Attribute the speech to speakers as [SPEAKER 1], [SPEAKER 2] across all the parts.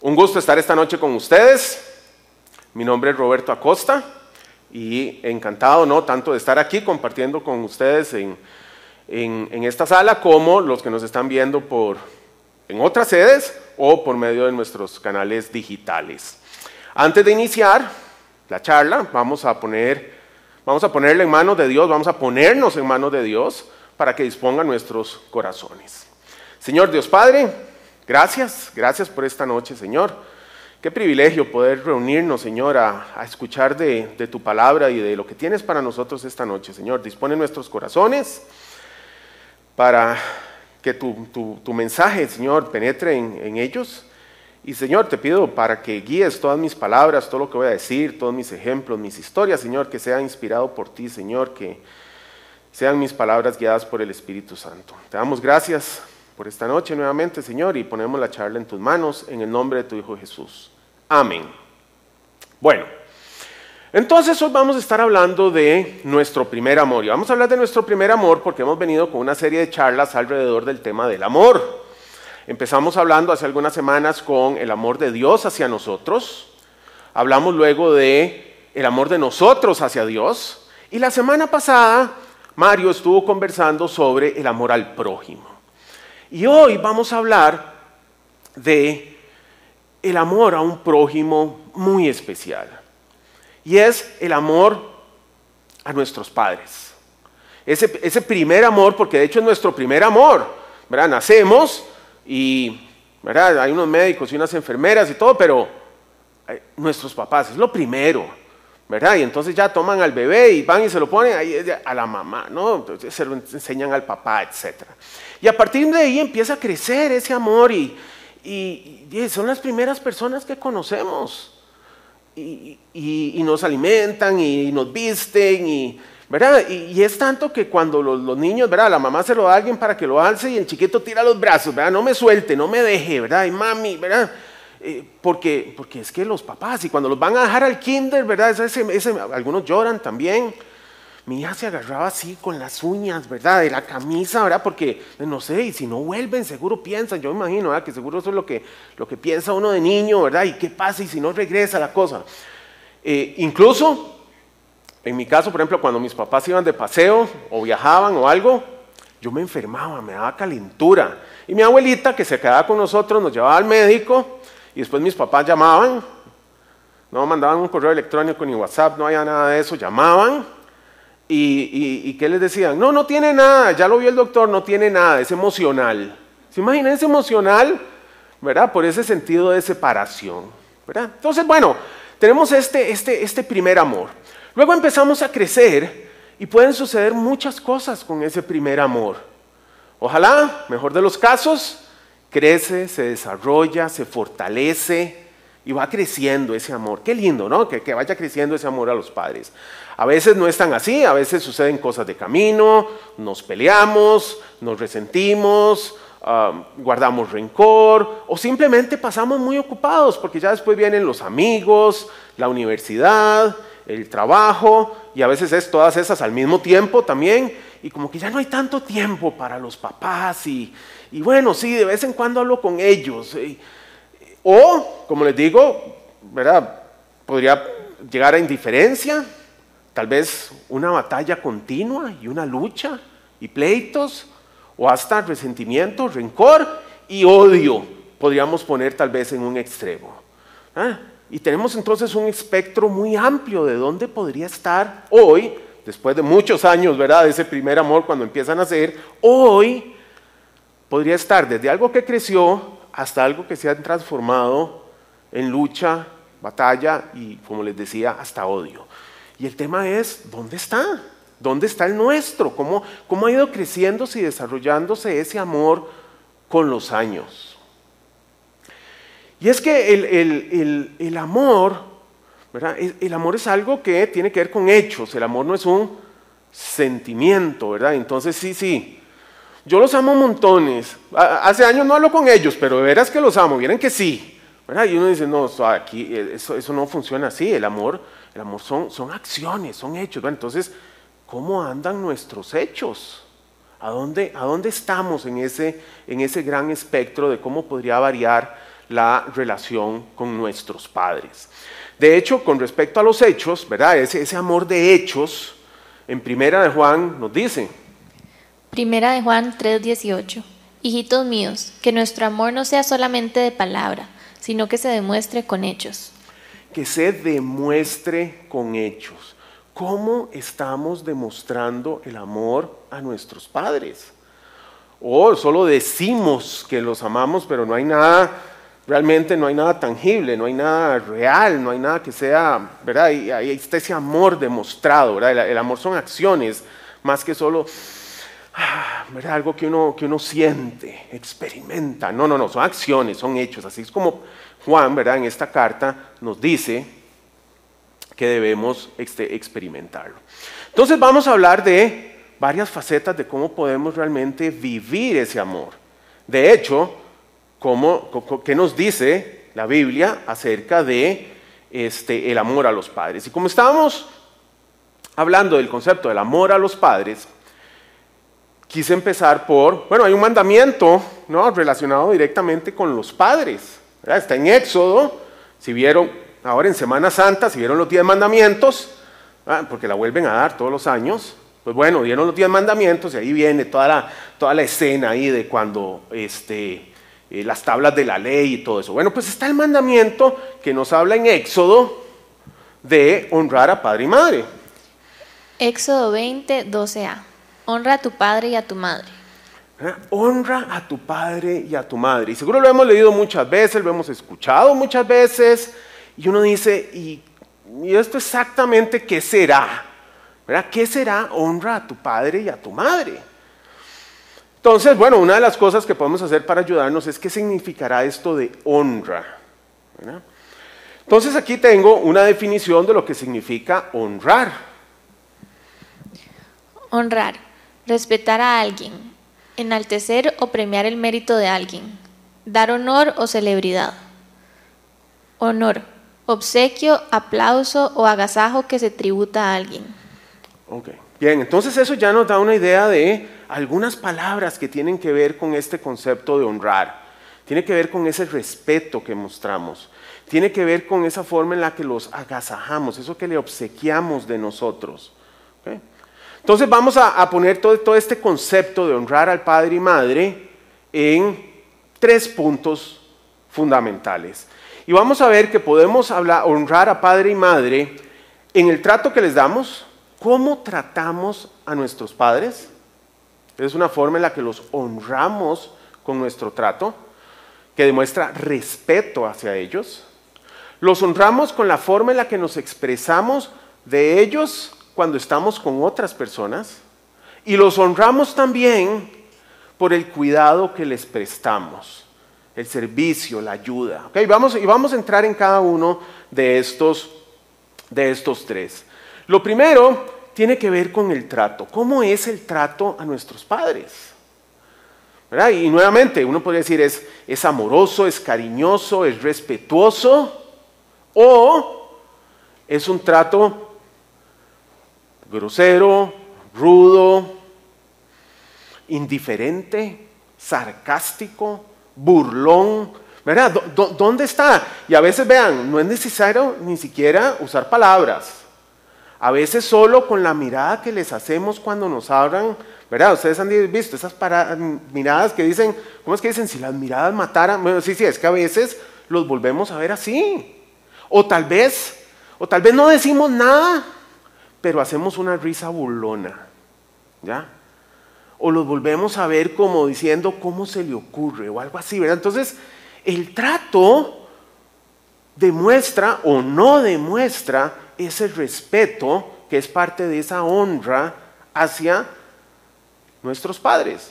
[SPEAKER 1] Un gusto estar esta noche con ustedes. Mi nombre es Roberto Acosta y encantado, ¿no? Tanto de estar aquí compartiendo con ustedes en, en, esta sala como los que nos están viendo por, en otras sedes o por medio de nuestros canales digitales. Antes de iniciar la charla, vamos a poner, vamos a ponerle en manos de Dios, vamos a ponernos en manos de Dios para que disponga nuestros corazones. Señor Dios Padre, gracias, gracias por esta noche, Señor. Qué privilegio poder reunirnos, Señor, a, escuchar de, tu palabra y de lo que tienes para nosotros esta noche, Señor. Dispone nuestros corazones para que tu, mensaje, Señor, penetre en, en, ellos. Y, Señor, te pido para que guíes todas mis palabras, todo lo que voy a decir, todos mis ejemplos, mis historias, Señor, que sea inspirado por ti, Señor, que sean mis palabras guiadas por el Espíritu Santo. Te damos gracias por esta noche nuevamente, Señor, y ponemos la charla en tus manos en el nombre de tu Hijo Jesús. Amén. Bueno, entonces hoy vamos a estar hablando de nuestro primer amor. Y vamos a hablar de nuestro primer amor porque hemos venido con una serie de charlas alrededor del tema del amor. Empezamos hablando hace algunas semanas con el amor de Dios hacia nosotros. Hablamos luego de el amor de nosotros hacia Dios. Y la semana pasada Mario estuvo conversando sobre el amor al prójimo. Y hoy vamos a hablar de el amor a un prójimo muy especial. Y es el amor a nuestros padres. Ese, ese primer amor, porque de hecho es nuestro primer amor. Nacemos y hay unos médicos y unas enfermeras y todo, pero eh, nuestros papás es lo primero. ¿Verdad? Y entonces ya toman al bebé y van y se lo ponen ahí a la mamá, ¿no? Entonces se lo enseñan al papá, etc. Y a partir de ahí empieza a crecer ese amor y, y, son las primeras personas que conocemos. Y, y, nos alimentan y nos visten y, ¿verdad? Y, es tanto que cuando los, los, niños, ¿verdad? La mamá se lo da a alguien para que lo alce y el chiquito tira los brazos, ¿verdad? No me suelte, no me deje, ¿verdad? Y mami, ¿verdad? Eh, porque, porque es que los papás, y cuando los van a dejar al kinder, ¿verdad? algunos lloran también. Mi hija se agarraba así con las uñas, ¿verdad? De la camisa, ¿verdad? Porque, no sé, y si no vuelven, seguro piensan, yo me imagino, ¿verdad? Que seguro eso es lo que, lo que piensa uno de niño, ¿verdad? ¿Y qué pasa y si no regresa la cosa? Eh, incluso, en mi caso, por ejemplo, cuando mis papás iban de paseo o viajaban o algo, yo me enfermaba, me daba calentura. Y mi abuelita, que se quedaba con nosotros, nos llevaba al médico y después mis papás llamaban, no mandaban un correo electrónico ni WhatsApp, no había nada de eso, llamaban y, ¿qué les decían? No, no tiene nada, ya lo vio el doctor, no tiene nada, es emocional. ¿Se imaginan? Es emocional, ¿verdad? Por ese sentido de separación, ¿verdad? Entonces, bueno, tenemos este, este, este primer amor. Luego empezamos a crecer y pueden suceder muchas cosas con ese primer amor. Ojalá, mejor de los casos, crece, se desarrolla, se fortalece y va creciendo ese amor. Qué lindo, ¿no? Que, vaya creciendo ese amor a los padres. A veces no es tan así, a veces suceden cosas de camino, nos peleamos, nos resentimos, um, guardamos rencor o simplemente pasamos muy ocupados porque ya después vienen los amigos, la universidad, el trabajo y a veces es todas esas al mismo tiempo también y como que ya no hay tanto tiempo para los papás y, y bueno, sí, de vez en cuando hablo con ellos. Eh, o, como les digo, ¿verdad? Podría llegar a indiferencia, tal vez una batalla continua y una lucha y pleitos, o hasta resentimiento, rencor y odio, podríamos poner tal vez en un extremo. ¿ah? Y tenemos entonces un espectro muy amplio de dónde podría estar hoy, después de muchos años, ¿verdad? Ese primer amor cuando empiezan a nacer, hoy podría estar desde algo que creció hasta algo que se ha transformado en lucha, batalla y, como les decía, hasta odio. Y el tema es, ¿dónde está? ¿Dónde está el nuestro? ¿Cómo, cómo ha ido creciéndose y desarrollándose ese amor con los años? Y es que el, amor, ¿verdad? El, amor es algo que tiene que ver con hechos, el amor no es un sentimiento, ¿verdad? Entonces sí, sí, yo los amo montones. Hace años no hablo con ellos, pero de veras que los amo. Miren que sí. Y uno dice, no, aquí eh, eso, no funciona así. El amor, el amor son, son acciones, son hechos. entonces, ¿cómo andan nuestros hechos? ¿A dónde, ¿A dónde estamos en ese, en ese gran espectro de cómo podría variar la relación con nuestros padres. De hecho, con respecto a los hechos, ¿verdad? Ese, ese amor de hechos, en Primera de Juan nos dice.
[SPEAKER 2] Primera de Juan 3:18. Hijitos míos, que nuestro amor no sea solamente de palabra, sino que se demuestre con hechos.
[SPEAKER 1] Que se demuestre con hechos. ¿Cómo estamos demostrando el amor a nuestros padres? O solo decimos que los amamos, pero no hay nada realmente no hay nada tangible, no hay nada real, no hay nada que sea, ¿verdad? Ahí está ese amor demostrado, ¿verdad? El, amor son acciones, más que solo, ah. Algo que uno, que uno siente, experimenta. No, no, no, son acciones, son hechos. Así es como Juan, ¿verdad? En esta carta nos dice que debemos este, experimentarlo. Entonces vamos a hablar de varias facetas de cómo podemos realmente vivir ese amor. De hecho, qué nos dice la Biblia acerca de este, el amor a los padres. Y como estábamos hablando del concepto del amor a los padres, quise empezar por, bueno, hay un mandamiento ¿no? relacionado directamente con los padres. Está en Éxodo, si vieron ahora en Semana Santa, si vieron los diez mandamientos, porque la vuelven a dar todos los años, pues bueno, dieron los diez mandamientos y ahí viene toda la, toda la escena ahí de cuando este, eh, las tablas de la ley y todo eso. Bueno, pues está el mandamiento que nos habla en Éxodo de honrar a padre y madre.
[SPEAKER 2] Éxodo 20, 12a. Honra a tu padre y a tu madre.
[SPEAKER 1] ¿Eh? Honra a tu padre y a tu madre. Y seguro lo hemos leído muchas veces, lo hemos escuchado muchas veces, y uno dice, ¿y, y esto exactamente qué será? ¿Verdad? ¿Qué será honra a tu padre y a tu madre? Entonces, bueno, una de las cosas que podemos hacer para ayudarnos es qué significará esto de honra. Entonces aquí tengo una definición de lo que significa honrar.
[SPEAKER 2] Honrar, respetar a alguien, enaltecer o premiar el mérito de alguien, dar honor o celebridad. Honor, obsequio, aplauso o agasajo que se tributa a alguien.
[SPEAKER 1] Ok, bien, entonces eso ya nos da una idea de algunas palabras que tienen que ver con este concepto de honrar. Tiene que ver con ese respeto que mostramos. Tiene que ver con esa forma en la que los agasajamos, eso que le obsequiamos de nosotros. Entonces vamos a, poner todo, este concepto de honrar al padre y madre en tres puntos fundamentales. Y vamos a ver que podemos honrar a padre y madre en el trato que les damos, cómo tratamos a nuestros padres, es una forma en la que los honramos con nuestro trato, que demuestra respeto hacia ellos. Los honramos con la forma en la que nos expresamos de ellos cuando estamos con otras personas. Y los honramos también por el cuidado que les prestamos, el servicio, la ayuda. Vamos, y vamos a entrar en cada uno de estos, de estos tres. Lo primero tiene que ver con el trato. ¿Cómo es el trato a nuestros padres? Y nuevamente, uno podría decir, es, es amoroso, es cariñoso, es respetuoso, o es un trato grosero, rudo, indiferente, sarcástico, burlón. ¿Verdad? ¿Dónde está? Y a veces vean, no es necesario ni siquiera usar palabras. A veces solo con la mirada que les hacemos cuando nos hablan, ¿verdad? Ustedes han visto esas miradas que dicen, ¿cómo es que dicen? Si las miradas mataran, bueno, sí, sí, es que a veces los volvemos a ver así. O tal vez, o tal vez no decimos nada, pero hacemos una risa burlona, ¿ya? O los volvemos a ver como diciendo, ¿cómo se le ocurre? O algo así, ¿verdad? Entonces, el trato demuestra o no demuestra ese respeto que es parte de esa honra hacia nuestros padres.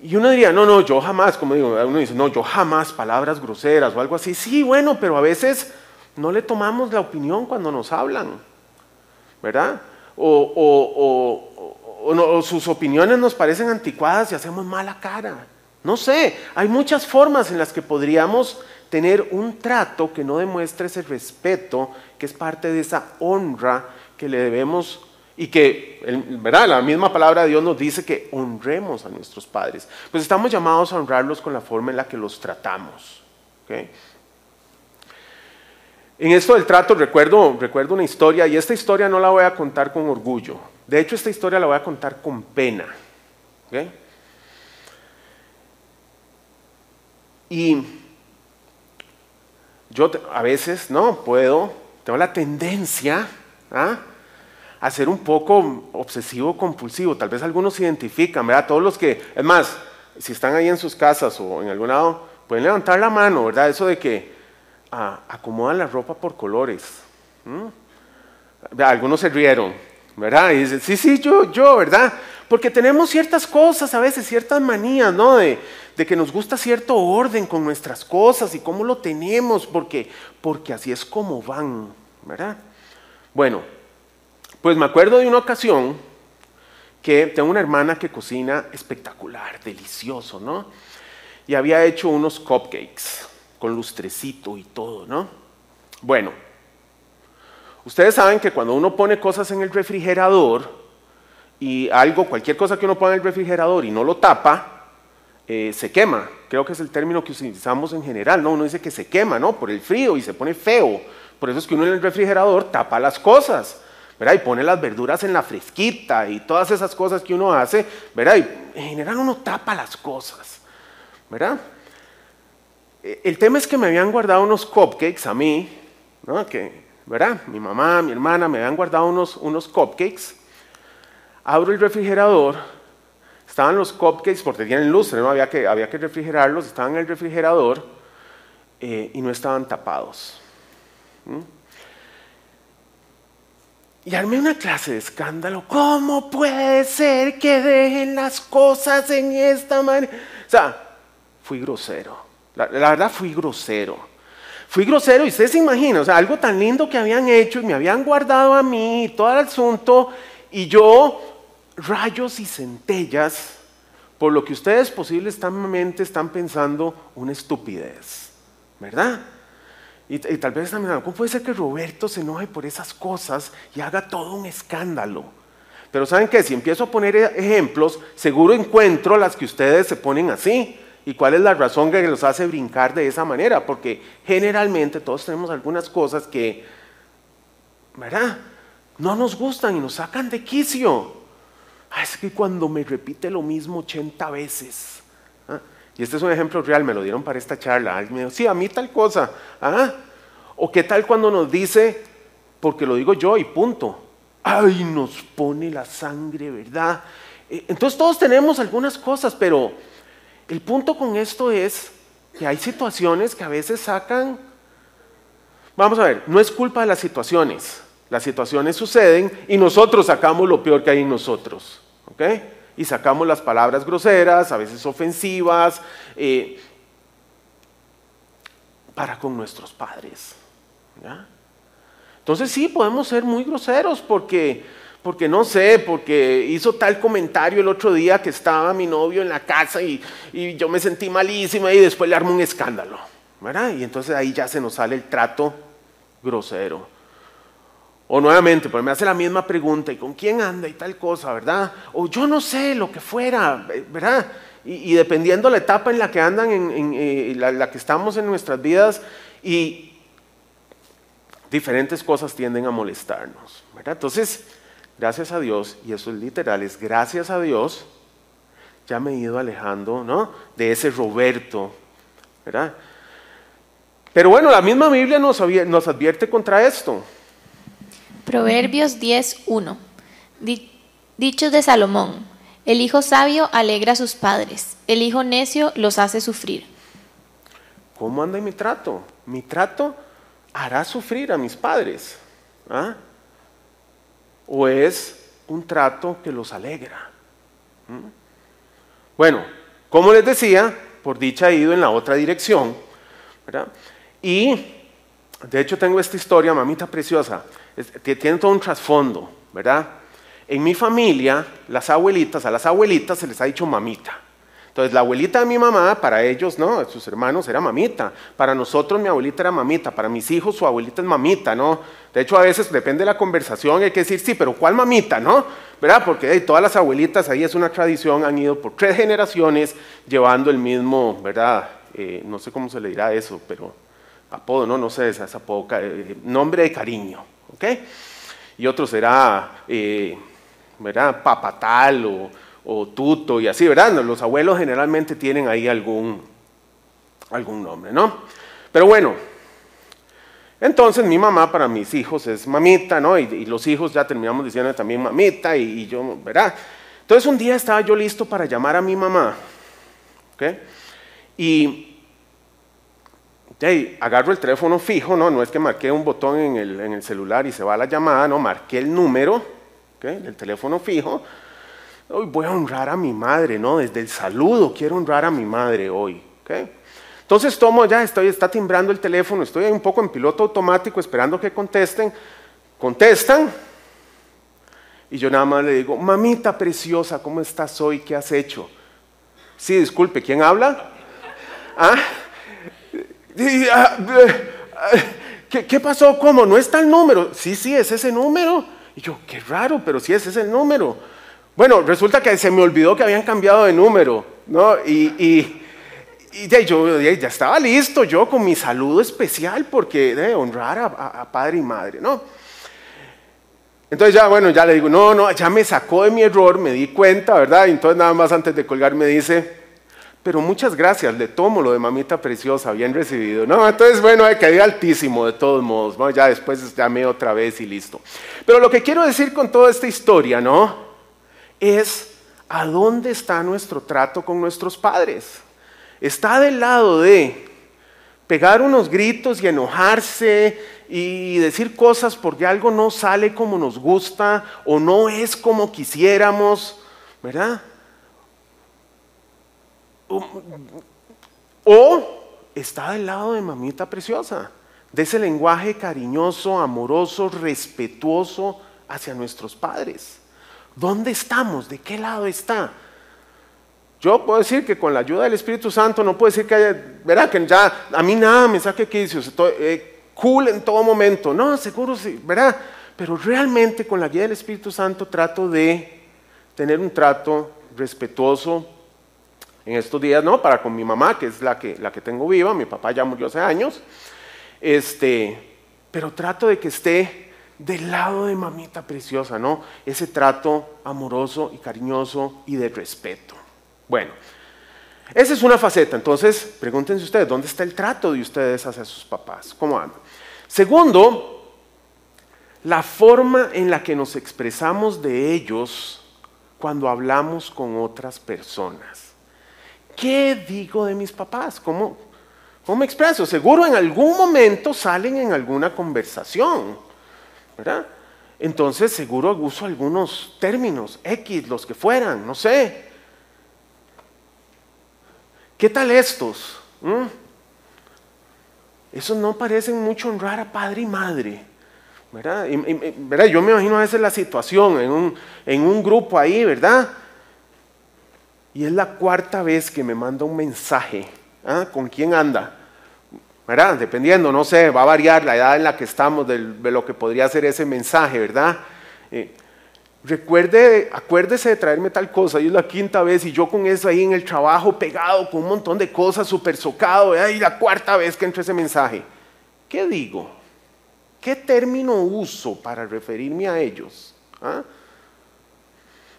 [SPEAKER 1] Y uno diría, no, no, yo jamás, como digo, uno dice, no, yo jamás palabras groseras o algo así. Sí, bueno, pero a veces no le tomamos la opinión cuando nos hablan, ¿verdad? O, sus opiniones nos parecen anticuadas y hacemos mala cara. No sé, hay muchas formas en las que podríamos tener un trato que no demuestre ese respeto, que es parte de esa honra que le debemos Y que, ¿verdad? La misma palabra de Dios nos dice que honremos a nuestros padres. Pues estamos llamados a honrarlos con la forma en la que los tratamos. En esto del trato recuerdo, recuerdo una historia, y esta historia no la voy a contar con orgullo. De hecho, esta historia la voy a contar con pena. Y yo a veces, no, puedo, tengo la tendencia ¿ah? a ser un poco obsesivo compulsivo. Tal vez algunos se identifican, ¿verdad? Todos los que, es más, si están ahí en sus casas o en algún lado, pueden levantar la mano, ¿verdad? Eso de que ah, acomodan la ropa por colores. Algunos se rieron, ¿verdad? Y dicen, sí, sí, yo, yo, ¿verdad? Porque tenemos ciertas cosas, a veces ciertas manías, ¿no? De, que nos gusta cierto orden con nuestras cosas y cómo lo tenemos, porque, porque así es como van, ¿verdad? Bueno, pues me acuerdo de una ocasión que tengo una hermana que cocina espectacular, delicioso, ¿no? Y había hecho unos cupcakes con lustrecito y todo, ¿no? Bueno, ustedes saben que cuando uno pone cosas en el refrigerador, y algo, cualquier cosa que uno pone en el refrigerador y no lo tapa, eh, se quema. Creo que es el término que utilizamos en general, ¿no? Uno dice que se quema, ¿no? Por el frío y se pone feo. Por eso es que uno en el refrigerador tapa las cosas, ¿verdad? Y pone las verduras en la fresquita y todas esas cosas que uno hace, ¿verdad? Y en general uno tapa las cosas, ¿verdad? E, el tema es que me habían guardado unos cupcakes a mí, ¿no? Que, ¿verdad? Mi mamá, mi hermana me habían guardado unos, unos cupcakes Abro el refrigerador, estaban los cupcakes porque tienen luz, ¿no? había, que, había que refrigerarlos, estaban en el refrigerador eh, y no estaban tapados. Y armé una clase de escándalo. ¿Cómo puede ser que dejen las cosas en esta manera? O sea, fui grosero. La, la, verdad, fui grosero. Fui grosero y ustedes se imaginan, o sea, algo tan lindo que habían hecho y me habían guardado a mí y todo el asunto. Y yo rayos y centellas por lo que ustedes posiblemente están pensando una estupidez, ¿verdad? Y, tal vez están pensando, ¿cómo puede ser que Roberto se enoje por esas cosas y haga todo un escándalo? Pero ¿saben qué? Si empiezo a poner e-, ejemplos, seguro encuentro las que ustedes se ponen así. ¿Y cuál es la razón que los hace brincar de esa manera? Porque generalmente todos tenemos algunas cosas que, ¿verdad? No nos gustan y nos sacan de quicio. Ah, es que cuando me repite lo mismo 80 veces. ¿ah? Y este es un ejemplo real, me lo dieron para esta charla. Me dijo, sí, a mí tal cosa. ¿ah? O qué tal cuando nos dice, porque lo digo yo y punto. Ay, nos pone la sangre, ¿verdad? Eh, entonces todos tenemos algunas cosas, pero el punto con esto es que hay situaciones que a veces sacan... Vamos a ver, no es culpa de las situaciones. Las situaciones suceden y nosotros sacamos lo peor que hay en nosotros. Y sacamos las palabras groseras, a veces ofensivas, eh, para con nuestros padres. Entonces sí, podemos ser muy groseros porque, porque no sé, porque hizo tal comentario el otro día que estaba mi novio en la casa y, y yo me sentí malísima y después le armo un escándalo. Y entonces ahí ya se nos sale el trato grosero. O nuevamente, pues me hace la misma pregunta, ¿y con quién anda y tal cosa, verdad? O yo no sé, lo que fuera, ¿verdad? Y, dependiendo la etapa en la que andan, en, eh, la, que estamos en nuestras vidas, y diferentes cosas tienden a molestarnos, ¿verdad? Entonces, gracias a Dios, y eso es literal, es gracias a Dios, ya me he ido alejando, ¿no? De ese Roberto, ¿verdad? Pero bueno, la misma Biblia nos, nos advierte contra esto.
[SPEAKER 2] Proverbios 10.1. Dichos de Salomón. El hijo sabio alegra a sus padres, el hijo necio los hace sufrir.
[SPEAKER 1] ¿Cómo anda mi trato? Mi trato hará sufrir a mis padres. ¿Ah? ¿O es un trato que los alegra? Bueno, como les decía, por dicha he ido en la otra dirección. Y de hecho tengo esta historia, mamita preciosa tiene todo un trasfondo, ¿verdad? En mi familia, las abuelitas, a las abuelitas se les ha dicho mamita. Entonces, la abuelita de mi mamá, para ellos, ¿no? Sus hermanos era mamita. Para nosotros, mi abuelita era mamita. Para mis hijos, su abuelita es mamita, ¿no? De hecho, a veces depende de la conversación, hay que decir, sí, pero ¿cuál mamita, no? ¿Verdad? Porque todas las abuelitas, ahí es una tradición, han ido por tres generaciones llevando el mismo, ¿verdad? Eh, no sé cómo se le dirá eso, pero apodo, ¿no? No sé, esa, apodo, eh, nombre de cariño, ¿ok? Y otro será, eh, ¿verdad? Papatal o o tuto y así, ¿verdad? Los abuelos generalmente tienen ahí algún, algún nombre, ¿no? Pero bueno, entonces mi mamá para mis hijos es mamita, ¿no? Y, los hijos ya terminamos diciendo también mamita y, yo, ¿verdad? Entonces un día estaba yo listo para llamar a mi mamá, ¿ok? Y agarro el teléfono fijo, ¿no? No es que marqué un botón en el, en el celular y se va la llamada, no, marqué el número, ¿ok? El teléfono fijo Hoy voy a honrar a mi madre, ¿no? Desde el saludo quiero honrar a mi madre hoy. Entonces tomo ya, estoy, está timbrando el teléfono, estoy un poco en piloto automático esperando que contesten. Contestan. Y yo nada más le digo, mamita preciosa, ¿cómo estás hoy? ¿Qué has hecho? Sí, disculpe, ¿quién habla? ¿Ah? ¿Qué, ¿Qué, pasó? ¿Cómo? ¿No está el número? Sí, sí, es ese número. Y yo, qué raro, pero sí ese es el número. Bueno, resulta que se me olvidó que habían cambiado de número, ¿no? Y, yo ya estaba listo yo con mi saludo especial porque de honrar a, padre y madre, ¿no? Entonces ya, bueno, ya le digo, no, no, ya me sacó de mi error, me di cuenta, ¿verdad? Y entonces nada más antes de colgar me dice, pero muchas gracias, le tomo lo de mamita preciosa, bien recibido. No, entonces bueno, quedé altísimo de todos modos, ¿no? Ya después llamé otra vez y listo. Pero lo que quiero decir con toda esta historia, ¿no? Es a dónde está nuestro trato con nuestros padres. Está del lado de pegar unos gritos y enojarse y decir cosas porque algo no sale como nos gusta o no es como quisiéramos, ¿verdad? O está del lado de mamita preciosa, de ese lenguaje cariñoso, amoroso, respetuoso hacia nuestros padres. ¿Dónde estamos? ¿De qué lado está? Yo puedo decir que con la ayuda del Espíritu Santo no puedo decir que haya, verá que ya a mí nada me saque estoy eh, cool en todo momento. No, seguro sí, verá. Pero realmente con la guía del Espíritu Santo trato de tener un trato respetuoso en estos días, ¿no? Para con mi mamá, que es la que, la que tengo viva, mi papá ya murió hace años. Este, pero trato de que esté del lado de mamita preciosa, ¿no? Ese trato amoroso y cariñoso y de respeto. Bueno, esa es una faceta. Entonces, pregúntense ustedes, ¿dónde está el trato de ustedes hacia sus papás? ¿Cómo andan? Segundo, la forma en la que nos expresamos de ellos cuando hablamos con otras personas. ¿Qué digo de mis papás? ¿Cómo, cómo me expreso? Seguro en algún momento salen en alguna conversación. ¿Verdad? Entonces seguro uso algunos términos, X, los que fueran, no sé. ¿Qué tal estos? ¿Mm? Esos no parecen mucho honrar a padre y madre. ¿verdad? Yo me imagino a veces la situación en un, en un grupo ahí, ¿verdad? Y es la cuarta vez que me manda un mensaje. ¿ah? ¿Con quién anda? ¿Verdad? Dependiendo, no sé, va a variar la edad en la que estamos de, lo que podría ser ese mensaje, ¿verdad? Eh, recuerde, acuérdese de traerme tal cosa, y es la quinta vez y yo con eso ahí en el trabajo pegado con un montón de cosas, súper socado, y la cuarta vez que entra ese mensaje. ¿Qué digo? ¿Qué término uso para referirme a ellos? ¿Ah?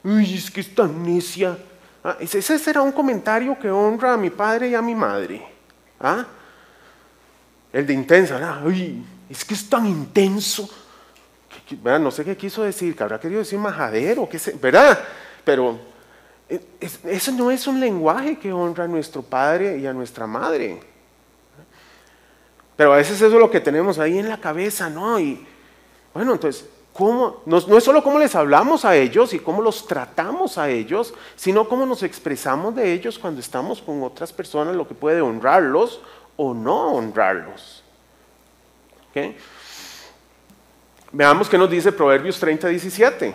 [SPEAKER 1] Uy, es que es tan necia. Ah, ese será un comentario que honra a mi padre y a mi madre. ¿Ah? El de intensa, es que es tan intenso. No sé qué quiso decir, que habrá querido decir majadero, ¿verdad? Pero eh, eso no es un lenguaje que honra a nuestro padre y a nuestra madre. Pero a veces eso es lo que tenemos ahí en la cabeza, ¿no? Y bueno, entonces, ¿cómo? No, no, es solo cómo les hablamos a ellos y cómo los tratamos a ellos, sino cómo nos expresamos de ellos cuando estamos con otras personas, lo que puede honrarlos o no honrarlos. Veamos qué nos dice Proverbios 30, 17.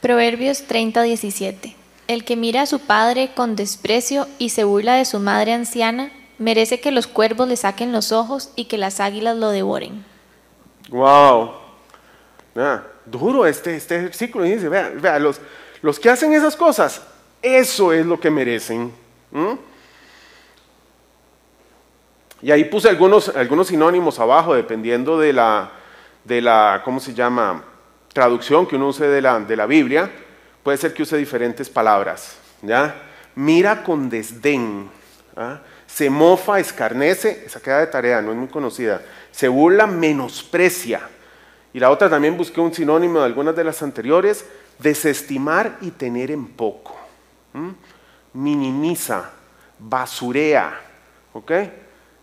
[SPEAKER 2] Proverbios 30, 17. El que mira a su padre con desprecio y se burla de su madre anciana, merece que los cuervos le saquen los ojos y que las águilas lo devoren.
[SPEAKER 1] Wow. Ah, duro este, este versículo. Dice, vea, vea, los, los que hacen esas cosas, eso es lo que merecen. ¿Mm? Y ahí puse algunos, algunos sinónimos abajo, dependiendo de la, de la, ¿cómo se llama? Traducción que uno use de la, de la Biblia. Puede ser que use diferentes palabras. ¿ya? Mira con desdén. ¿ah? Se mofa, escarnece, esa queda de tarea, no es muy conocida. Se burla, menosprecia. Y la otra también busqué un sinónimo de algunas de las anteriores, desestimar y tener en poco. Minimiza, basurea, ¿ok?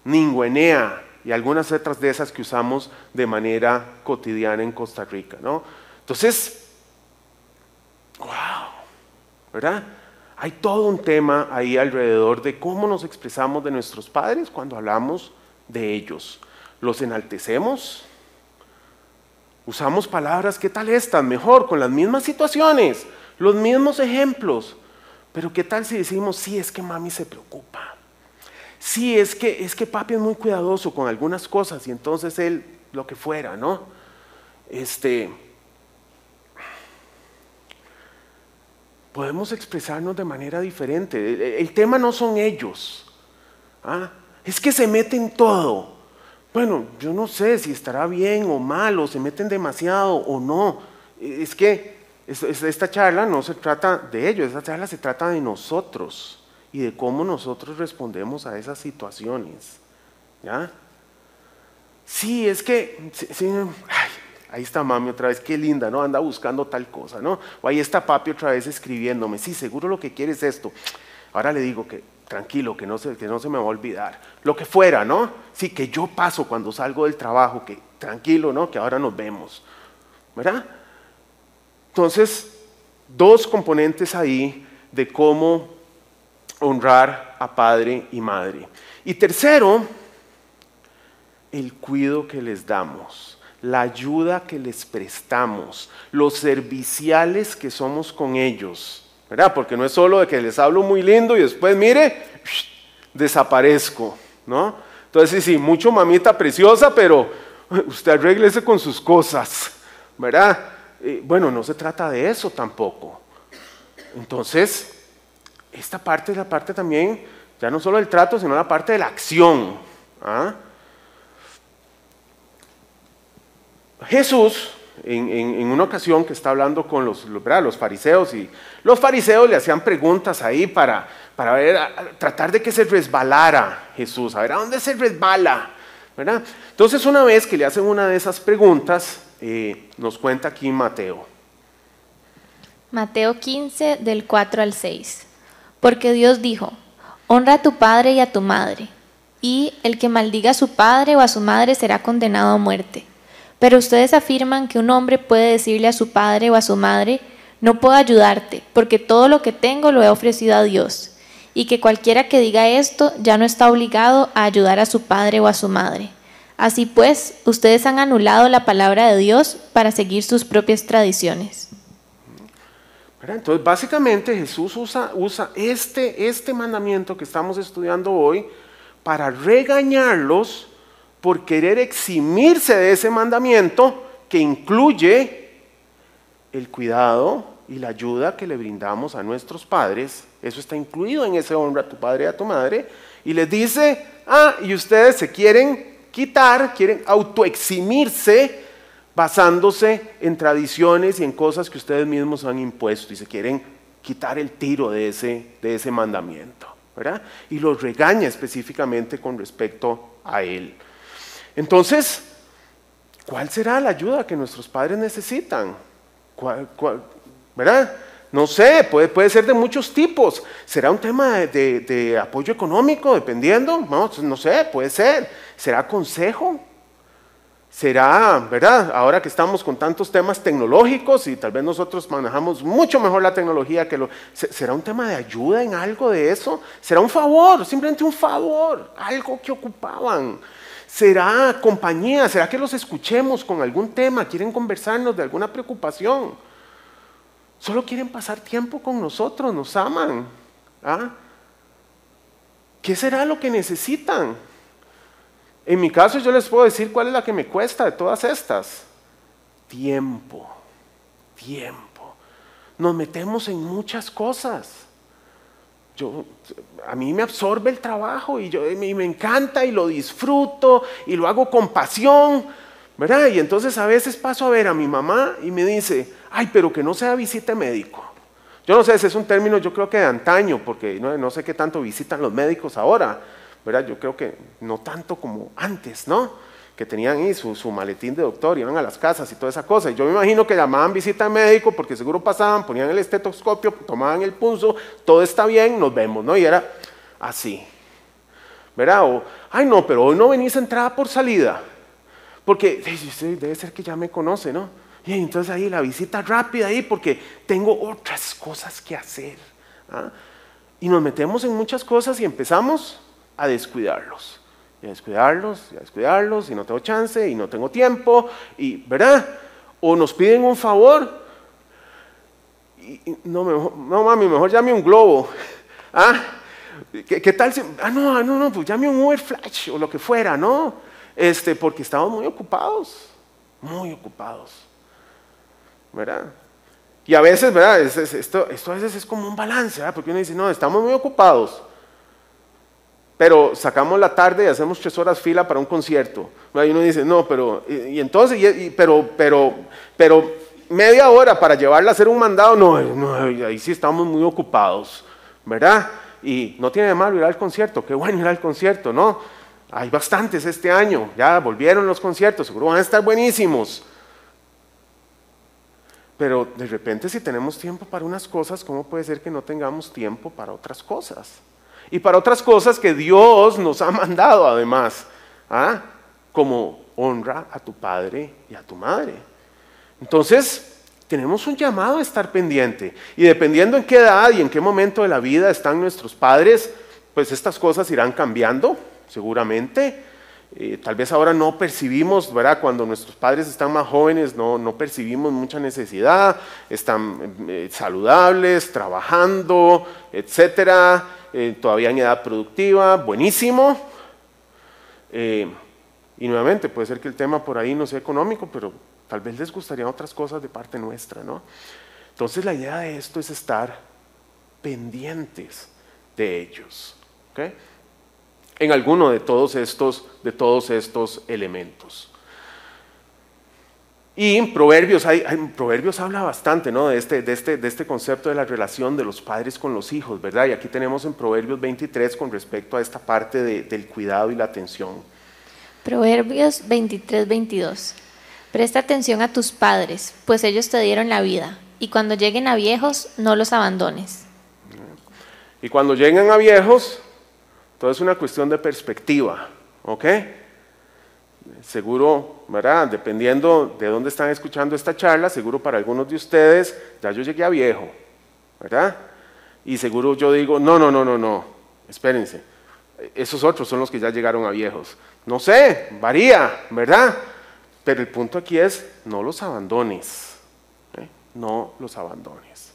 [SPEAKER 1] Ningüenea y algunas otras de esas que usamos de manera cotidiana en Costa Rica, ¿no? Entonces, wow, ¿verdad? Hay todo un tema ahí alrededor de cómo nos expresamos de nuestros padres cuando hablamos de ellos. ¿Los enaltecemos? Usamos palabras, ¿qué tal están? Mejor, con las mismas situaciones, los mismos ejemplos. Pero ¿qué tal si decimos, sí, es que mami se preocupa? Sí, es que, es que papi es muy cuidadoso con algunas cosas y entonces él, lo que fuera, ¿no? Este, podemos expresarnos de manera diferente. El, tema no son ellos. ¿ah? Es que se meten todo. Bueno, yo no sé si estará bien o mal, o se meten demasiado o no. Es que esta charla no se trata de ellos, esta charla se trata de nosotros y de cómo nosotros respondemos a esas situaciones. ¿Ya? Sí, es que, ahí está mami otra vez, qué linda, ¿no? Anda buscando tal cosa, ¿no? O ahí está papi otra vez escribiéndome, sí, seguro lo que quiere es esto. Ahora le digo que tranquilo, que no, se, que no se me va a olvidar. Lo que fuera, ¿no? Sí, que yo paso cuando salgo del trabajo, que tranquilo, ¿no? Que ahora nos vemos. ¿Verdad? Entonces, dos componentes ahí de cómo honrar a padre y madre. Y tercero, el cuidado que les damos, la ayuda que les prestamos, los serviciales que somos con ellos. ¿verdad? Porque no es solo de que les hablo muy lindo y después, mire, desaparezco, ¿no? Entonces, sí, sí, mucho mamita preciosa, pero usted arréglese con sus cosas, ¿verdad? bueno, no se trata de eso tampoco. Entonces, esta parte es la parte también, ya no solo del trato, sino la parte de la acción. ¿ah? Jesús en, una ocasión que está hablando con los, los, fariseos y los fariseos le hacían preguntas ahí para, para tratar de que se resbalara Jesús, a ver, ¿a dónde se resbala? ¿verdad? Entonces una vez que le hacen una de esas preguntas, eh, nos cuenta aquí Mateo.
[SPEAKER 2] Mateo 15 del 4 al 6. Porque Dios dijo, honra a tu padre y a tu madre, y el que maldiga a su padre o a su madre será condenado a muerte. Pero ustedes afirman que un hombre puede decirle a su padre o a su madre, no puedo ayudarte, porque todo lo que tengo lo he ofrecido a Dios, y que cualquiera que diga esto ya no está obligado a ayudar a su padre o a su madre. Así pues, ustedes han anulado la palabra de Dios para seguir sus propias tradiciones.
[SPEAKER 1] Entonces, básicamente Jesús usa, este, este mandamiento que estamos estudiando hoy para regañarlos por querer eximirse de ese mandamiento que incluye el cuidado y la ayuda que le brindamos a nuestros padres. Eso está incluido en ese honra a tu padre y a tu madre. Y les dice, ah, y ustedes se quieren quitar, quieren autoeximirse basándose en tradiciones y en cosas que ustedes mismos han impuesto y se quieren quitar el tiro de ese, de ese mandamiento. ¿verdad? Y los regaña específicamente con respecto a él. Entonces, ¿cuál será la ayuda que nuestros padres necesitan? verdad No sé, puede, puede, ser de muchos tipos. ¿Será un tema de, apoyo económico, dependiendo? No, no sé, puede ser. ¿Será consejo? Será, ¿verdad? Ahora que estamos con tantos temas tecnológicos y tal vez nosotros manejamos mucho mejor la tecnología que lo... ¿Será un tema de ayuda en algo de eso? ¿Será un favor? Simplemente un favor, algo que ocupaban. ¿Será compañía? ¿Será que los escuchemos con algún tema? ¿Quieren conversarnos de alguna preocupación? Solo quieren pasar tiempo con nosotros, nos aman. ¿Ah? ¿Qué será lo que necesitan? En mi caso yo les puedo decir cuál es la que me cuesta de todas estas. Tiempo, tiempo. Nos metemos en muchas cosas. Yo, a mí me absorbe el trabajo y, yo, y me encanta y lo disfruto y lo hago con pasión, ¿verdad? Y entonces a veces paso a ver a mi mamá y me dice, ay, pero que no sea visita médico. Yo no sé, ese es un término yo creo que de antaño, porque no, no sé qué tanto visitan los médicos ahora, ¿verdad? Yo creo que no tanto como antes, ¿no? que tenían ahí su, maletín de doctor, iban a las casas y toda esa cosa. Y yo me imagino que llamaban visita médico porque seguro pasaban, ponían el estetoscopio, tomaban el pulso, todo está bien, nos vemos, ¿no? Y era así. ¿Verdad? O, ay no, pero hoy no venís entrada por salida. Porque debe ser que ya me conoce, ¿no? Y entonces ahí la visita rápida ahí porque tengo otras cosas que hacer. ¿ah? Y nos metemos en muchas cosas y empezamos a descuidarlos. Y a descuidarlos, y a descuidarlos, y no tengo chance, y no tengo tiempo, y, ¿verdad? O nos piden un favor, y, no, no mami, mejor llame un globo. ¿Ah? ¿Qué, tal si, ah, no, no, no, pues llame un Uber Flash, o lo que fuera, ¿no? Este, porque estamos muy ocupados, muy ocupados. ¿verdad? Y a veces, ¿verdad? Esto, esto a veces es como un balance, ¿verdad? Porque uno dice, no, estamos muy ocupados, pero sacamos la tarde y hacemos tres horas fila para un concierto. Y uno dice, no, pero, y, entonces, pero, pero, pero media hora para llevarla a hacer un mandado, no, no, ahí sí estamos muy ocupados, ¿verdad? Y no tiene de malo ir al concierto, qué bueno ir al concierto, ¿no? Hay bastantes este año, ya volvieron los conciertos, seguro van a estar buenísimos. Pero de repente si tenemos tiempo para unas cosas, ¿cómo puede ser que no tengamos tiempo para otras cosas? Y para otras cosas que Dios nos ha mandado además, ¿ah? como honra a tu padre y a tu madre. Entonces, tenemos un llamado a estar pendiente. Y dependiendo en qué edad y en qué momento de la vida están nuestros padres, pues estas cosas irán cambiando, seguramente. Eh, tal vez ahora no percibimos, ¿verdad? Cuando nuestros padres están más jóvenes, no, no percibimos mucha necesidad, están eh, saludables, trabajando, etcétera, eh, todavía en edad productiva, buenísimo. y nuevamente, puede ser que el tema por ahí no sea económico, pero tal vez les gustarían otras cosas de parte nuestra, ¿no? Entonces la idea de esto es estar pendientes de ellos. en alguno de todos estos, de todos estos elementos. Y en Proverbios, hay, Proverbios habla bastante ¿no? de, este, de, este, de este concepto de la relación de los padres con los hijos, ¿verdad? Y aquí tenemos en Proverbios 23 con respecto a esta parte del cuidado y la atención.
[SPEAKER 2] Proverbios 23, 22. Presta atención a tus padres, pues ellos te dieron la vida, y cuando lleguen a viejos, no los abandones.
[SPEAKER 1] Y cuando lleguen a viejos, todo es una cuestión de perspectiva, ¿ok? Seguro, ¿verdad? Dependiendo de dónde están escuchando esta charla, seguro para algunos de ustedes, ya yo llegué a viejo, ¿verdad? Y seguro yo digo, no, no, no, no, no, espérense, esos otros son los que ya llegaron a viejos. No sé, varía, ¿verdad? Pero el punto aquí es, no los abandones, ¿eh? no los abandones.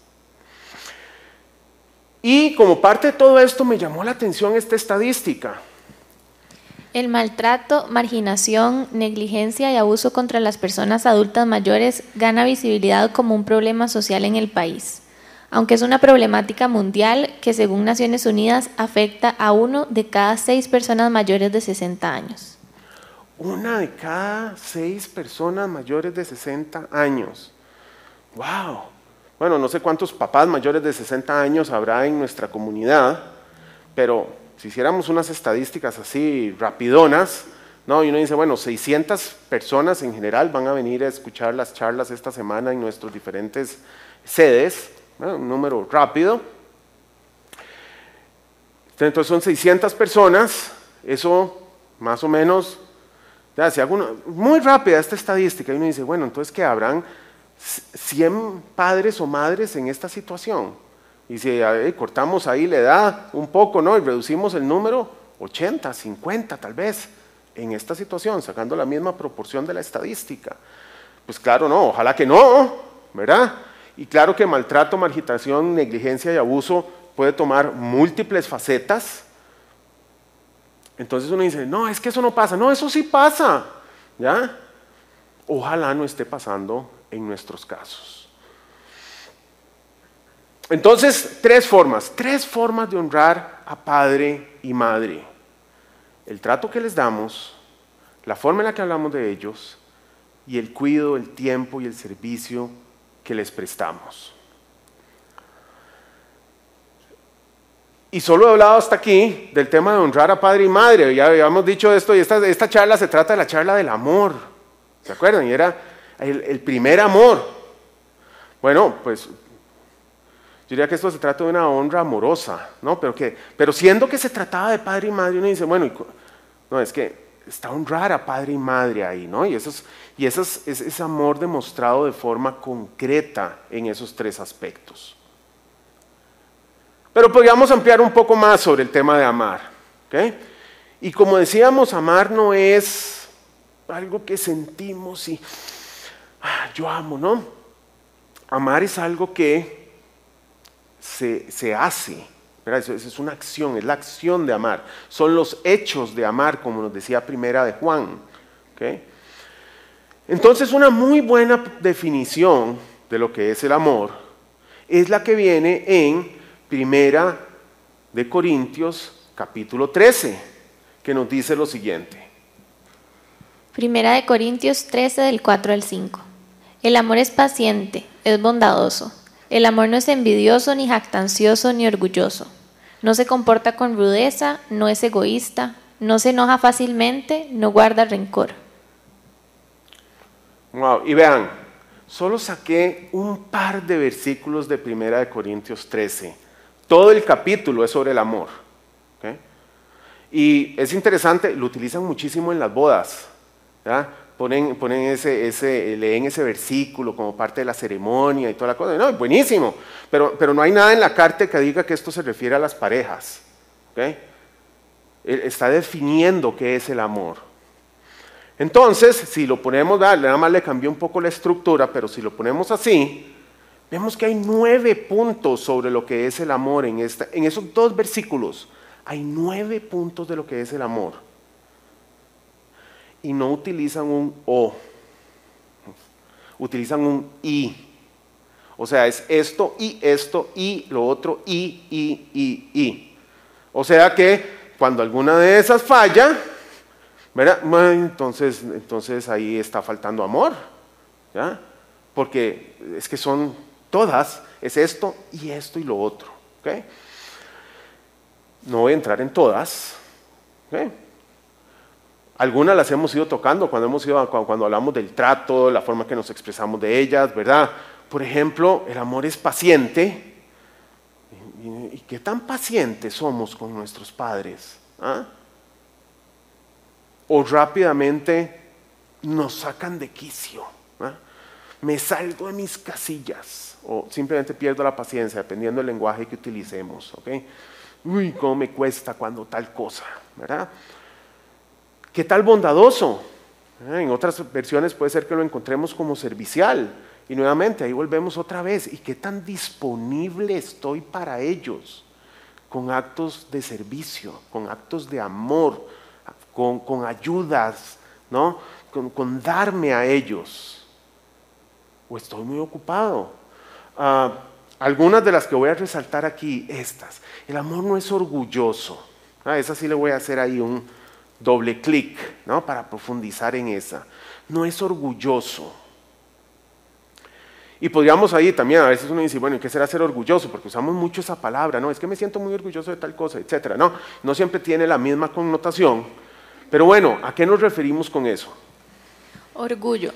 [SPEAKER 1] Y como parte de todo esto me llamó la atención esta estadística.
[SPEAKER 2] El maltrato, marginación, negligencia y abuso contra las personas adultas mayores gana visibilidad como un problema social en el país, aunque es una problemática mundial que según Naciones Unidas afecta a uno de cada seis personas mayores de 60 años.
[SPEAKER 1] Una de cada seis personas mayores de 60 años. ¡Wow! Bueno, no sé cuántos papás mayores de 60 años habrá en nuestra comunidad, pero si hiciéramos unas estadísticas así rapidonas, ¿no? y uno dice, bueno, 600 personas en general van a venir a escuchar las charlas esta semana en nuestros diferentes sedes, un número rápido. Entonces son 600 personas, eso más o menos, ya, si hago muy rápida esta estadística, y uno dice, bueno, entonces que habrán 100 padres o madres en esta situación. Y si cortamos ahí la edad un poco, ¿no? Y reducimos el número, 80, 50 tal vez, en esta situación, sacando la misma proporción de la estadística. Pues claro, no, ojalá que no, ¿verdad? Y claro que maltrato, margitación, negligencia y abuso puede tomar múltiples facetas. Entonces uno dice, no, es que eso no pasa. No, eso sí pasa. ¿Ya? Ojalá no esté pasando en nuestros casos. Entonces, tres formas, tres formas de honrar a padre y madre. El trato que les damos, la forma en la que hablamos de ellos y el cuidado, el tiempo y el servicio que les prestamos. Y solo he hablado hasta aquí del tema de honrar a padre y madre. Ya habíamos dicho esto y esta, esta charla se trata de la charla del amor. ¿Se acuerdan? Y era el, primer amor. Bueno, pues diría que esto se trata de una honra amorosa, ¿no? Pero, que, pero siendo que se trataba de padre y madre, uno dice, bueno, no, es que está honrar a padre y madre ahí, ¿no? Y, eso es, y eso es, ese amor demostrado de forma concreta en esos tres aspectos. Pero podríamos ampliar un poco más sobre el tema de amar. ¿okay? Y como decíamos, amar no es algo que sentimos y ah, yo amo, ¿no? Amar es algo que se, hace, eso, es una acción, es la acción de amar. Son los hechos de amar, como nos decía primera de Juan. Entonces, una muy buena definición de lo que es el amor es la que viene en primera de Corintios capítulo 13, que nos dice lo siguiente.
[SPEAKER 2] Primera de Corintios 13 del 4 al 5. El amor es paciente, es bondadoso. El amor no es envidioso, ni jactancioso, ni orgulloso. No se comporta con rudeza, no es egoísta, no se enoja fácilmente, no guarda rencor.
[SPEAKER 1] Wow, y vean, solo saqué un par de versículos de Primera de Corintios 13. Todo el capítulo es sobre el amor. Y es interesante, lo utilizan muchísimo en las bodas. Ponen, ponen ese, ese, leen ese versículo como parte de la ceremonia y toda la cosa. No, buenísimo, pero, pero no hay nada en la carta que diga que esto se refiere a las parejas. Está definiendo qué es el amor. Entonces, si lo ponemos, nada más le cambió un poco la estructura, pero si lo ponemos así, vemos que hay nueve puntos sobre lo que es el amor en, esta, en esos dos versículos. Hay nueve puntos de lo que es el amor y no utilizan un o, utilizan un y. O sea, es esto y esto y lo otro y, y, y, y. O sea que cuando alguna de esas falla. Entonces, entonces ahí está faltando amor. Porque es que son todas, es esto y esto y lo otro. No voy a entrar en todas, ¿ok? Algunas las hemos ido tocando cuando, hemos ido, cuando hablamos del trato, la forma que nos expresamos de ellas, ¿verdad? Por ejemplo, el amor es paciente. ¿Y, qué tan pacientes somos con nuestros padres? ¿Ah? O rápidamente nos sacan de quicio. ¿ah? Me salgo de mis casillas. O simplemente pierdo la paciencia, dependiendo del lenguaje que utilicemos. ¿okay? Uy, cómo me cuesta cuando tal cosa, ¿verdad? ¿Qué tal bondadoso? Eh, en otras versiones puede ser que lo encontremos como servicial. Y nuevamente, ahí volvemos otra vez. ¿Y qué tan disponible estoy para ellos? Con actos de servicio, con actos de amor, con, ayudas, ¿no? Con, darme a ellos. ¿O estoy muy ocupado? Ah, algunas de las que voy a resaltar aquí, estas. El amor no es orgulloso. Ah, esa sí le voy a hacer ahí un, doble clic, ¿no? Para profundizar en esa. No es orgulloso. Y podríamos ahí también, a veces uno dice, bueno, ¿y qué será ser orgulloso? Porque usamos mucho esa palabra, ¿no? Es que me siento muy orgulloso de tal cosa, etcétera. No, no siempre tiene la misma connotación. Pero bueno, ¿a qué nos referimos con eso?
[SPEAKER 2] Orgullo,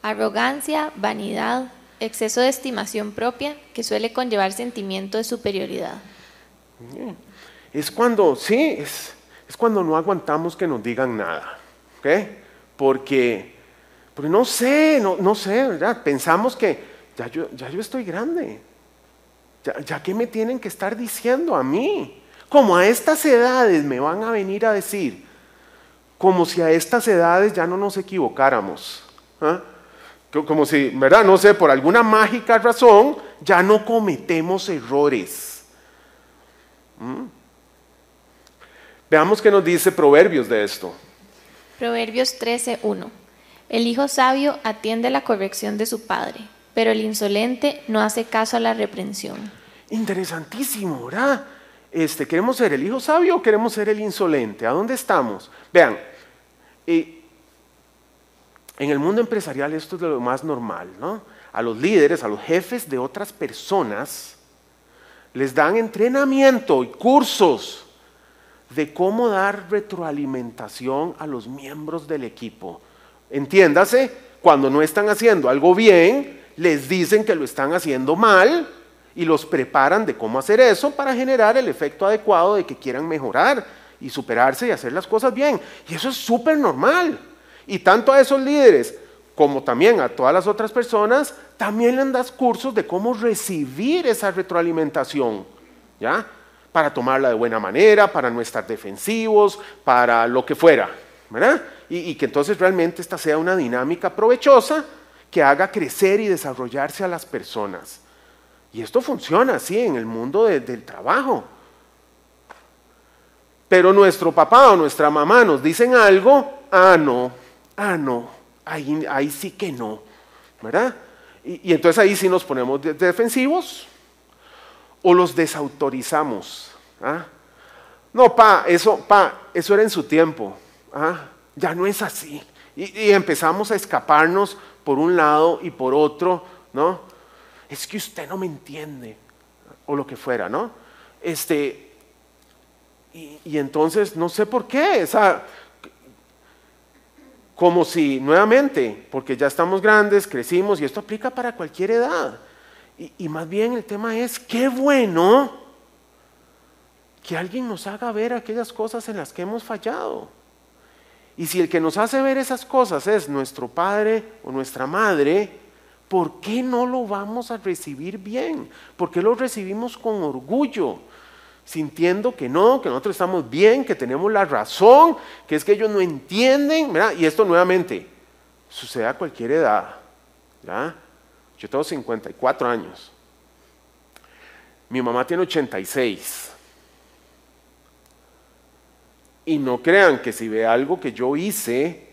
[SPEAKER 2] arrogancia, vanidad, exceso de estimación propia que suele conllevar sentimiento de superioridad.
[SPEAKER 1] Es cuando, sí, es, es cuando no aguantamos que nos digan nada. ¿ok? Porque, porque no sé, no, no sé, ¿verdad? Pensamos que ya yo, ya yo estoy grande. Ya, ya que me tienen que estar diciendo a mí. Como a estas edades me van a venir a decir, como si a estas edades ya no nos equivocáramos. ¿ah? Como si, ¿verdad? No sé, por alguna mágica razón ya no cometemos errores. ¿Mm? Veamos qué nos dice Proverbios de esto.
[SPEAKER 2] Proverbios 13:1. El hijo sabio atiende la corrección de su padre, pero el insolente no hace caso a la reprensión.
[SPEAKER 1] Interesantísimo, ¿verdad? Este, ¿Queremos ser el hijo sabio o queremos ser el insolente? ¿A dónde estamos? Vean, en el mundo empresarial esto es lo más normal, ¿no? A los líderes, a los jefes de otras personas, les dan entrenamiento y cursos de cómo dar retroalimentación a los miembros del equipo. Entiéndase, cuando no están haciendo algo bien, les dicen que lo están haciendo mal y los preparan de cómo hacer eso para generar el efecto adecuado de que quieran mejorar y superarse y hacer las cosas bien. Y eso es súper normal. Y tanto a esos líderes como también a todas las otras personas, también les das cursos de cómo recibir esa retroalimentación, ¿ya? Para tomarla de buena manera, para no estar defensivos, para lo que fuera, ¿verdad? Y, y que entonces realmente esta sea una dinámica provechosa que haga crecer y desarrollarse a las personas. Y esto funciona así en el mundo del trabajo. Pero nuestro papá o nuestra mamá nos dicen algo, ah, no, ah, no, ahí, ahí sí que no, ¿verdad? Y, entonces ahí sí nos ponemos defensivos o los desautorizamos. ¿ah? No, pa, eso, pa, eso era en su tiempo, ¿ah? ya no es así. Y, y empezamos a escaparnos por un lado y por otro, ¿no? es que usted no me entiende, o lo que fuera, ¿no? Este, y, entonces no sé por qué, o como si nuevamente, porque ya estamos grandes, crecimos, y esto aplica para cualquier edad. Y, más bien el tema es, qué bueno que alguien nos haga ver aquellas cosas en las que hemos fallado. Y si el que nos hace ver esas cosas es nuestro padre o nuestra madre, ¿por qué no lo vamos a recibir bien? ¿Por qué lo recibimos con orgullo? Sintiendo que no, que nosotros estamos bien, que tenemos la razón, que es que ellos no entienden. Y esto nuevamente sucede a cualquier edad. Yo tengo 54 años. Mi mamá tiene 86. Y no crean que si ve algo que yo hice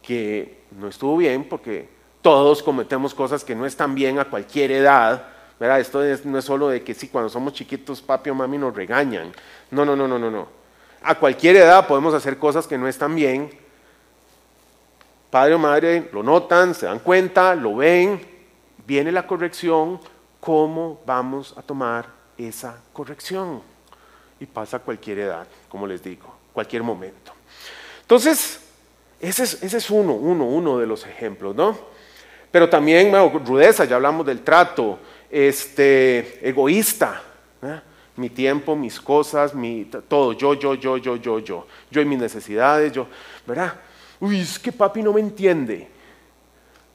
[SPEAKER 1] que no estuvo bien, porque todos cometemos cosas que no están bien a cualquier edad. ¿verdad? Esto no es solo de que sí, cuando somos chiquitos papi o mami nos regañan. No, no, no, no, no, no. A cualquier edad podemos hacer cosas que no están bien. Padre o madre lo notan, se dan cuenta, lo ven, viene la corrección. ¿Cómo vamos a tomar esa corrección? Y pasa a cualquier edad, como les digo, cualquier momento. Entonces, ese es, uno, uno, uno de los ejemplos, ¿no? Pero también, rudeza, ya hablamos del trato, este, egoísta. Mi tiempo, mis cosas, mi, todo, yo, yo, yo, yo, yo, yo. Yo y mis necesidades, yo, ¿verdad? Uy, es que papi no me entiende.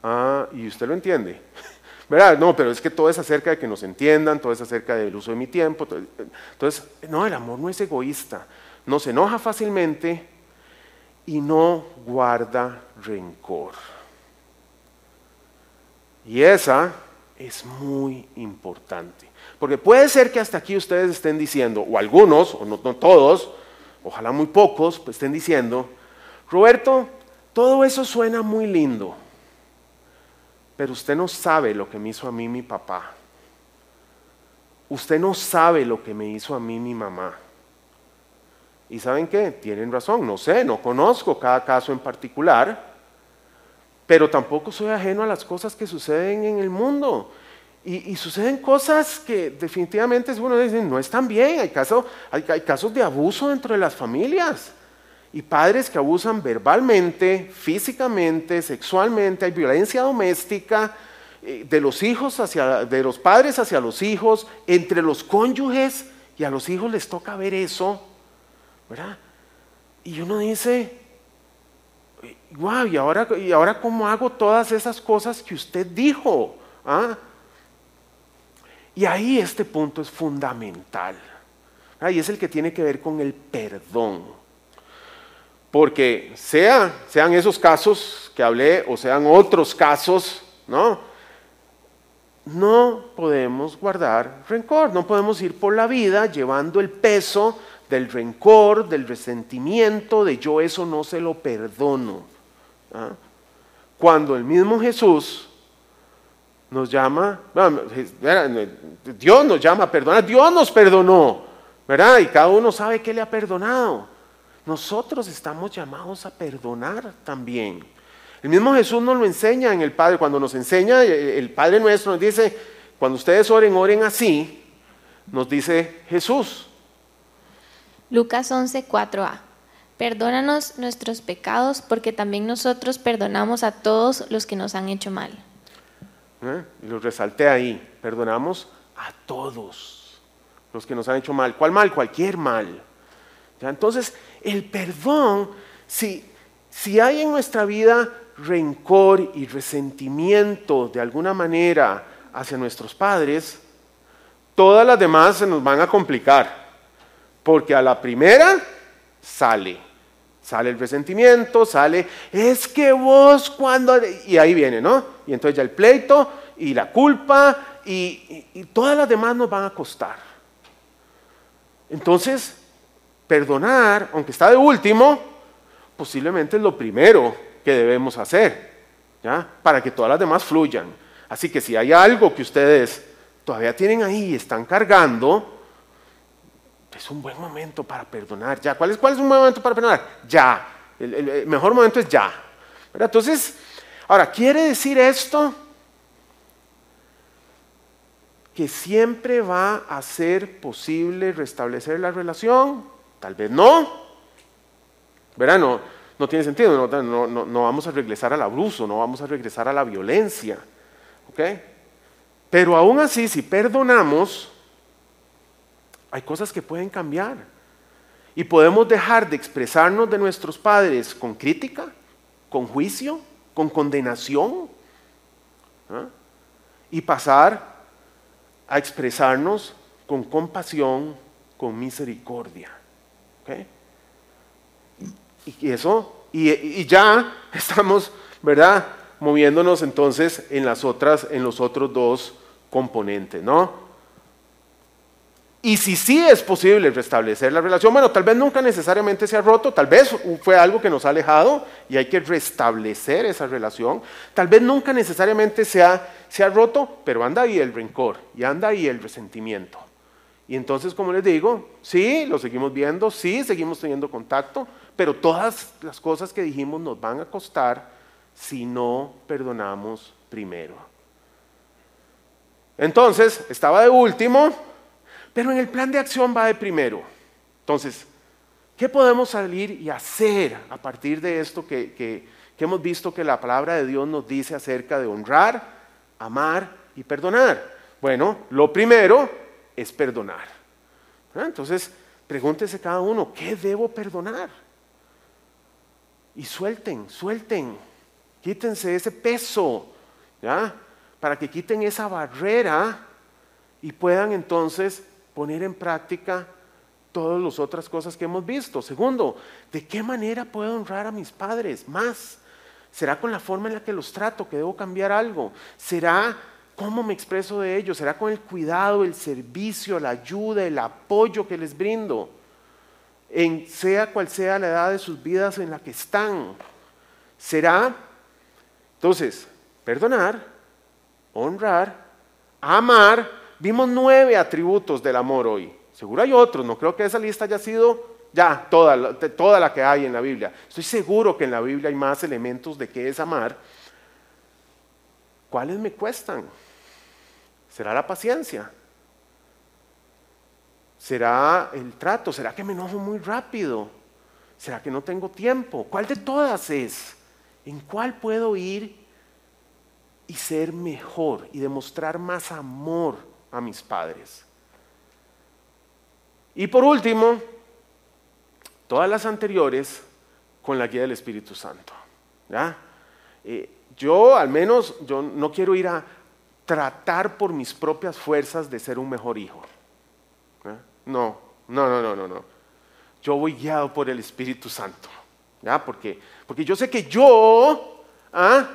[SPEAKER 1] Ah, y usted lo entiende. ¿Verdad? No, pero es que todo es acerca de que nos entiendan, todo es acerca del uso de mi tiempo. Entonces, no, el amor no es egoísta. No se enoja fácilmente y no guarda rencor. Y esa es muy importante. Porque puede ser que hasta aquí ustedes estén diciendo, o algunos, o no, todos, ojalá muy pocos, pues estén diciendo, Roberto, todo eso suena muy lindo, pero usted no sabe lo que me hizo a mí mi papá. Usted no sabe lo que me hizo a mí mi mamá. ¿Y saben qué? Tienen razón, no sé, no conozco cada caso en particular, pero tampoco soy ajeno a las cosas que suceden en el mundo. Y, suceden cosas que definitivamente uno dice, no están bien, hay, hay, casos de abuso dentro de las familias. Y padres que abusan verbalmente, físicamente, sexualmente, hay violencia doméstica eh, de los hijos hacia, de los padres hacia los hijos, entre los cónyuges, y a los hijos les toca ver eso, ¿verdad? Y uno dice, wow, ¿y ahora, ¿y ahora cómo hago todas esas cosas que usted dijo? ¿Ah? Y ahí este punto es fundamental. Y es el que tiene que ver con el perdón. Porque sea, sean esos casos que hablé o sean otros casos, ¿no? No podemos guardar rencor, no podemos ir por la vida llevando el peso del rencor, del resentimiento, de yo eso no se lo perdono. ¿ah? Cuando el mismo Jesús nos llama, Dios nos llama a perdonar, Dios nos perdonó, ¿verdad? Y cada uno sabe que le ha perdonado. Nosotros estamos llamados a perdonar también. El mismo Jesús nos lo enseña en el Padre, cuando nos enseña, eh, el Padre nuestro nos dice, cuando ustedes oren, oren así, nos dice Jesús.
[SPEAKER 2] Lucas 11, 4a. Perdónanos nuestros pecados porque también nosotros perdonamos a todos los que nos han hecho mal.
[SPEAKER 1] ¿Eh? Y lo resalté ahí, perdonamos a todos los que nos han hecho mal. ¿Cuál mal? Cualquier mal. Entonces, el perdón, si, si hay en nuestra vida rencor y resentimiento de alguna manera hacia nuestros padres, todas las demás se nos van a complicar. Porque a la primera sale. Sale el resentimiento, sale, es que vos cuando... Y ahí viene, ¿no? Y entonces ya el pleito y la culpa y, y todas las demás nos van a costar. Entonces, perdonar, aunque está de último, posiblemente es lo primero que debemos hacer, ¿ya? Para que todas las demás fluyan. Así que si hay algo que ustedes todavía tienen ahí y están cargando, es un buen momento para perdonar. Ya, ¿cuál es, cuál es un buen momento para perdonar? Ya. El, mejor momento es ya. Entonces, ahora, ¿quiere decir esto? Que siempre va a ser posible restablecer la relación. Tal vez no. ¿Verdad? No, tiene sentido. No, vamos a regresar al abuso, no vamos a regresar a la violencia. ¿Ok? Pero aún así, si perdonamos, hay cosas que pueden cambiar. Y podemos dejar de expresarnos de nuestros padres con crítica, con juicio, con condenación. ¿ah? Y pasar a expresarnos con compasión, con misericordia. Y eso, y, ya estamos, ¿verdad? Moviéndonos entonces en las otras, en los otros dos componentes, ¿no? Y si sí es posible restablecer la relación, bueno, tal vez nunca necesariamente se ha roto, tal vez fue algo que nos ha alejado y hay que restablecer esa relación. Tal vez nunca necesariamente se ha, se ha roto, pero anda ahí el rencor y anda ahí el resentimiento. Y entonces, como les digo, sí, lo seguimos viendo, sí, seguimos teniendo contacto, pero todas las cosas que dijimos nos van a costar si no perdonamos primero. Entonces, estaba de último, pero en el plan de acción va de primero. Entonces, ¿qué podemos salir y hacer a partir de esto que, hemos visto que la palabra de Dios nos dice acerca de honrar, amar y perdonar? Bueno, lo primero es perdonar. ¿Ah? Entonces, pregúntese cada uno, ¿qué debo perdonar? Y suelten, suelten, quítense ese peso, ¿ya? Para que quiten esa barrera y puedan entonces poner en práctica todas las otras cosas que hemos visto. Segundo, ¿de qué manera puedo honrar a mis padres más? ¿Será con la forma en la que los trato que debo cambiar algo? ¿Será cómo me expreso de ellos? ¿Será con el cuidado, el servicio, la ayuda, el apoyo que les brindo? En sea cual sea la edad de sus vidas en la que están. ¿Será? Entonces, perdonar, honrar, amar Vimos nueve atributos del amor hoy. Seguro hay otros, no creo que esa lista haya sido ya toda, toda la que hay en la Biblia. Estoy seguro que en la Biblia hay más elementos de qué es amar. ¿Cuáles me cuestan? ¿Será la paciencia? ¿Será el trato? ¿Será que me enojo muy rápido? ¿Será que no tengo tiempo? ¿Cuál de todas es? ¿En cuál puedo ir y ser mejor y demostrar más amor a mis padres. Y por último, todas las anteriores con la guía del Espíritu Santo. Eh, yo al menos, yo no quiero ir a tratar por mis propias fuerzas de ser un mejor hijo. No, no, no, no, no, no. Yo voy guiado por el Espíritu Santo. ¿Ya? Porque, porque yo sé que yo, ¿ah?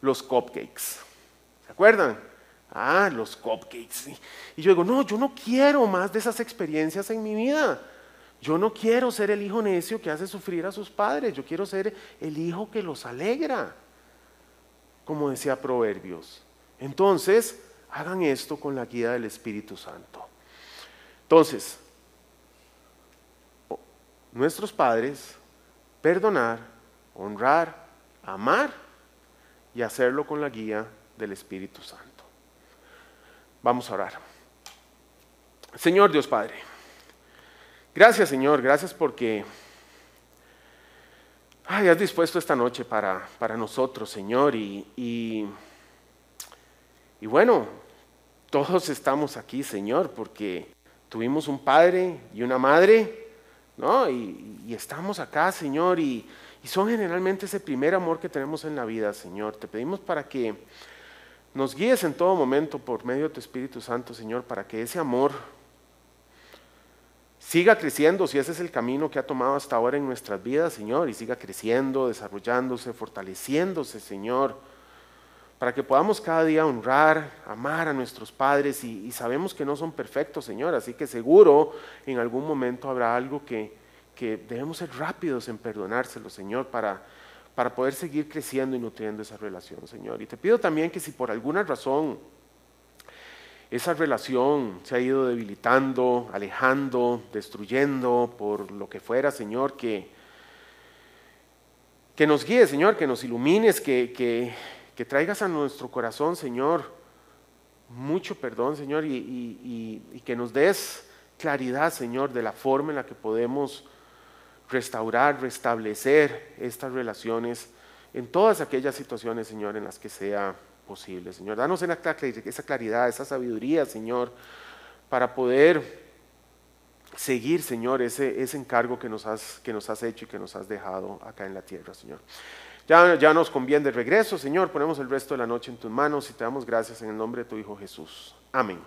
[SPEAKER 1] los cupcakes, ¿se acuerdan? Ah, los cupcakes. Y yo digo, no, yo no quiero más de esas experiencias en mi vida. Yo no quiero ser el hijo necio que hace sufrir a sus padres, yo quiero ser el hijo que los alegra, como decía Proverbios. Entonces, hagan esto con la guía del Espíritu Santo. Entonces, nuestros padres, perdonar, honrar, amar y hacerlo con la guía del Espíritu Santo. Vamos a orar. Señor Dios Padre, gracias Señor, gracias porque has dispuesto esta noche para, para nosotros, Señor, y, bueno, todos estamos aquí, Señor, porque tuvimos un padre y una madre ¿no? Y, estamos acá, Señor, y, y son generalmente ese primer amor que tenemos en la vida, Señor. Te pedimos para que nos guíes en todo momento por medio de tu Espíritu Santo, Señor, para que ese amor siga creciendo, si ese es el camino que ha tomado hasta ahora en nuestras vidas, Señor, y siga creciendo, desarrollándose, fortaleciéndose, Señor, para que podamos cada día honrar, amar a nuestros padres y, sabemos que no son perfectos, Señor, así que seguro en algún momento habrá algo que, que debemos ser rápidos en perdonárselo, Señor, para, para poder seguir creciendo y nutriendo esa relación, Señor. Y te pido también que si por alguna razón esa relación se ha ido debilitando, alejando, destruyendo, por lo que fuera, Señor, que, que nos guíes, Señor, que nos ilumines, que, que, que traigas a nuestro corazón, Señor, mucho perdón, Señor, y, que nos des claridad, Señor, de la forma en la que podemos restaurar, restablecer estas relaciones en todas aquellas situaciones, Señor, en las que sea posible. Señor, danos esa claridad, esa sabiduría, Señor, para poder seguir, Señor, ese, encargo que nos has hecho y que nos has dejado acá en la tierra, Señor. Ya, nos conviene de regreso, Señor. Ponemos el resto de la noche en tus manos y te damos gracias en el nombre de tu Hijo Jesús. Amén.